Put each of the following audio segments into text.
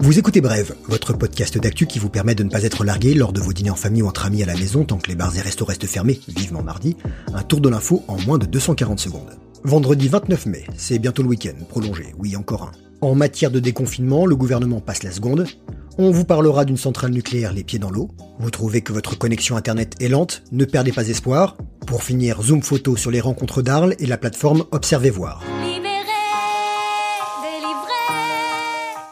Vous écoutez Brève, votre podcast d'actu qui vous permet de ne pas être largué lors de vos dîners en famille ou entre amis à la maison tant que les bars et restos restent fermés, vivement mardi, un tour de l'info en moins de 240 secondes. Vendredi 29 mai, c'est bientôt le week-end, prolongé, oui encore un. En matière de déconfinement, le gouvernement passe la seconde. On vous parlera d'une centrale nucléaire les pieds dans l'eau. Vous trouvez que votre connexion internet est lente, ne perdez pas espoir. Pour finir, zoom photo sur les rencontres d'Arles et la plateforme Observez voir.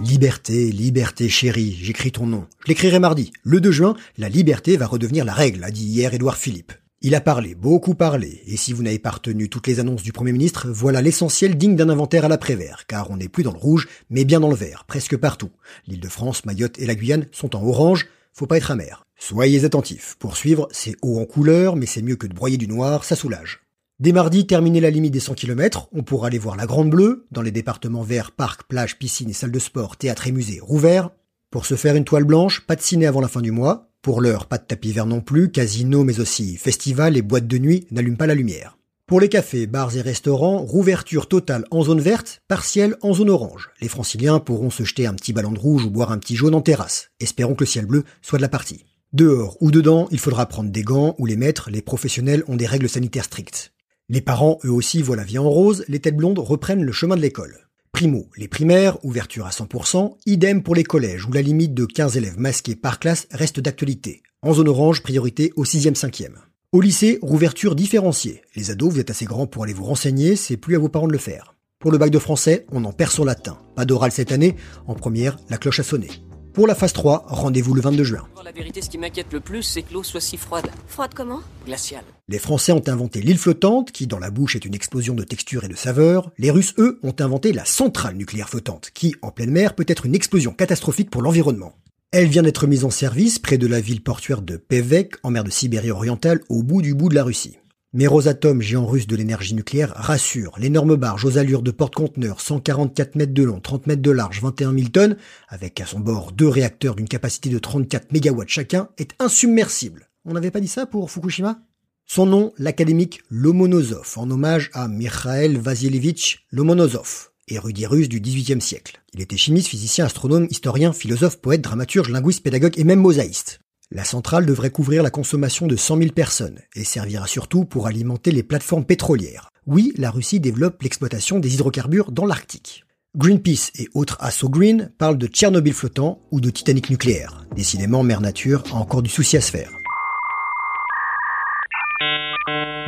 Liberté, liberté chérie, j'écris ton nom. Je l'écrirai mardi. Le 2 juin, la liberté va redevenir la règle, a dit hier Édouard Philippe. Il a parlé, beaucoup parlé, et si vous n'avez pas retenu toutes les annonces du Premier ministre, voilà l'essentiel digne d'un inventaire à l'après-vert, car on n'est plus dans le rouge, mais bien dans le vert, presque partout. L'île de France, Mayotte et la Guyane sont en orange, faut pas être amer. Soyez attentifs, pour suivre, c'est haut en couleur, mais c'est mieux que de broyer du noir, ça soulage. Dès mardi, terminer la limite des 100 km, on pourra aller voir la Grande Bleue, dans les départements verts, parcs, plages, piscines et salles de sport, théâtre et musées rouverts. Pour se faire une toile blanche, pas de ciné avant la fin du mois, pour l'heure, pas de tapis vert non plus, casino mais aussi festival et boîtes de nuit n'allument pas la lumière. Pour les cafés, bars et restaurants, rouverture totale en zone verte, partielle en zone orange. Les franciliens pourront se jeter un petit ballon de rouge ou boire un petit jaune en terrasse. Espérons que le ciel bleu soit de la partie. Dehors ou dedans, il faudra prendre des gants ou les mettre, les professionnels ont des règles sanitaires strictes. Les parents, eux aussi, voient la vie en rose, les têtes blondes reprennent le chemin de l'école. Primo, les primaires, ouverture à 100%, idem pour les collèges où la limite de 15 élèves masqués par classe reste d'actualité. En zone orange, priorité au 6e 5e. Au lycée, rouverture différenciée. Les ados, vous êtes assez grands pour aller vous renseigner, c'est plus à vos parents de le faire. Pour le bac de français, on en perd son latin. Pas d'oral cette année, en première, la cloche a sonné. Pour la phase 3, rendez-vous le 22 juin. La vérité, ce qui m'inquiète le plus, c'est que l'eau soit si froide. Froide comment? Glaciale. Les Français ont inventé l'île flottante, qui dans la bouche est une explosion de texture et de saveur. Les Russes, eux, ont inventé la centrale nucléaire flottante, qui, en pleine mer, peut être une explosion catastrophique pour l'environnement. Elle vient d'être mise en service près de la ville portuaire de Pevek, en mer de Sibérie orientale, au bout du bout de la Russie. Mais Rosatom, géant russe de l'énergie nucléaire, rassure. L'énorme barge aux allures de porte-conteneurs, 144 mètres de long, 30 mètres de large, 21 000 tonnes, avec à son bord deux réacteurs d'une capacité de 34 MW chacun, est insubmersible. On n'avait pas dit ça pour Fukushima? Son nom, l'académique Lomonosov, en hommage à Mikhail Vasilievich Lomonosov, érudit russe du XVIIIe siècle. Il était chimiste, physicien, astronome, historien, philosophe, poète, dramaturge, linguiste, pédagogue et même mosaïste. La centrale devrait couvrir la consommation de 100 000 personnes et servira surtout pour alimenter les plateformes pétrolières. Oui, la Russie développe l'exploitation des hydrocarbures dans l'Arctique. Greenpeace et autres assauts green parlent de Tchernobyl flottant ou de Titanic nucléaire. Décidément, Mère Nature a encore du souci à se faire.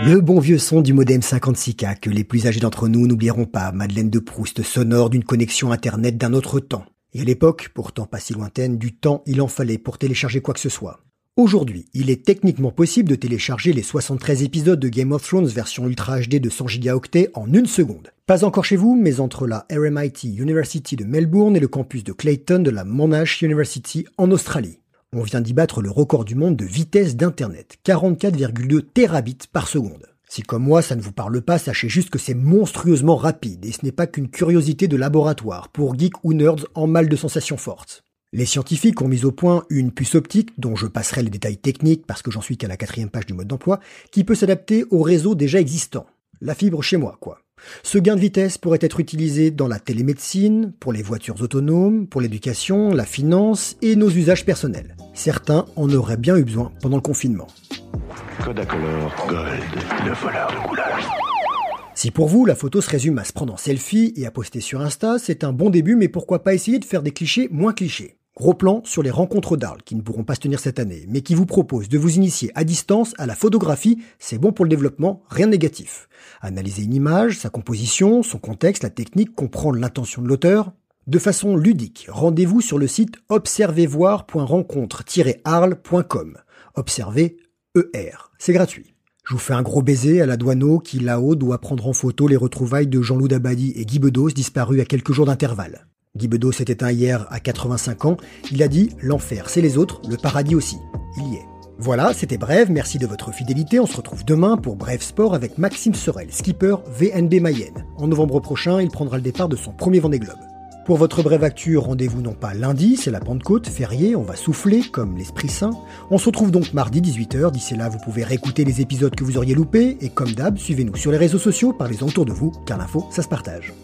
Le bon vieux son du modem 56K que les plus âgés d'entre nous n'oublieront pas, Madeleine de Proust sonore d'une connexion internet d'un autre temps. Et à l'époque, pourtant pas si lointaine, du temps il en fallait pour télécharger quoi que ce soit. Aujourd'hui, il est techniquement possible de télécharger les 73 épisodes de Game of Thrones version Ultra HD de 100 gigaoctets en une seconde. Pas encore chez vous, mais entre la RMIT University de Melbourne et le campus de Clayton de la Monash University en Australie. On vient d'y battre le record du monde de vitesse d'Internet, 44,2 terabits par seconde. Si comme moi ça ne vous parle pas, sachez juste que c'est monstrueusement rapide et ce n'est pas qu'une curiosité de laboratoire pour geeks ou nerds en mal de sensations fortes. Les scientifiques ont mis au point une puce optique, dont je passerai les détails techniques parce que j'en suis qu'à la quatrième page du mode d'emploi, qui peut s'adapter au réseau déjà existant. La fibre chez moi, quoi. Ce gain de vitesse pourrait être utilisé dans la télémédecine, pour les voitures autonomes, pour l'éducation, la finance et nos usages personnels. Certains en auraient bien eu besoin pendant le confinement. Si pour vous la photo se résume à se prendre en selfie et à poster sur Insta, c'est un bon début, mais pourquoi pas essayer de faire des clichés moins clichés? Gros plan sur les rencontres d'Arles qui ne pourront pas se tenir cette année, mais qui vous proposent de vous initier à distance à la photographie, c'est bon pour le développement, rien de négatif. Analyser une image, sa composition, son contexte, la technique, comprendre l'intention de l'auteur. De façon ludique, rendez-vous sur le site observezvoir.rencontre-arles.com. Observez ER. C'est gratuit. Je vous fais un gros baiser à la douaneau qui là-haut doit prendre en photo les retrouvailles de Jean-Loup Dabadi et Guy Bedos disparus à quelques jours d'intervalle. Guy Bedos s'est éteint hier à 85 ans. Il a dit l'enfer c'est les autres, le paradis aussi. Il y est. Voilà, c'était Bref, merci de votre fidélité. On se retrouve demain pour Bref Sport avec Maxime Sorel, skipper VNB Mayenne. En novembre prochain, il prendra le départ de son premier Vendée Globe. Pour votre brève actu, rendez-vous non pas lundi, c'est la Pentecôte, férié, on va souffler comme l'Esprit Saint. On se retrouve donc mardi 18h, d'ici là vous pouvez réécouter les épisodes que vous auriez loupés, et comme d'hab, suivez-nous sur les réseaux sociaux, parlez-en autour de vous, car l'info, ça se partage.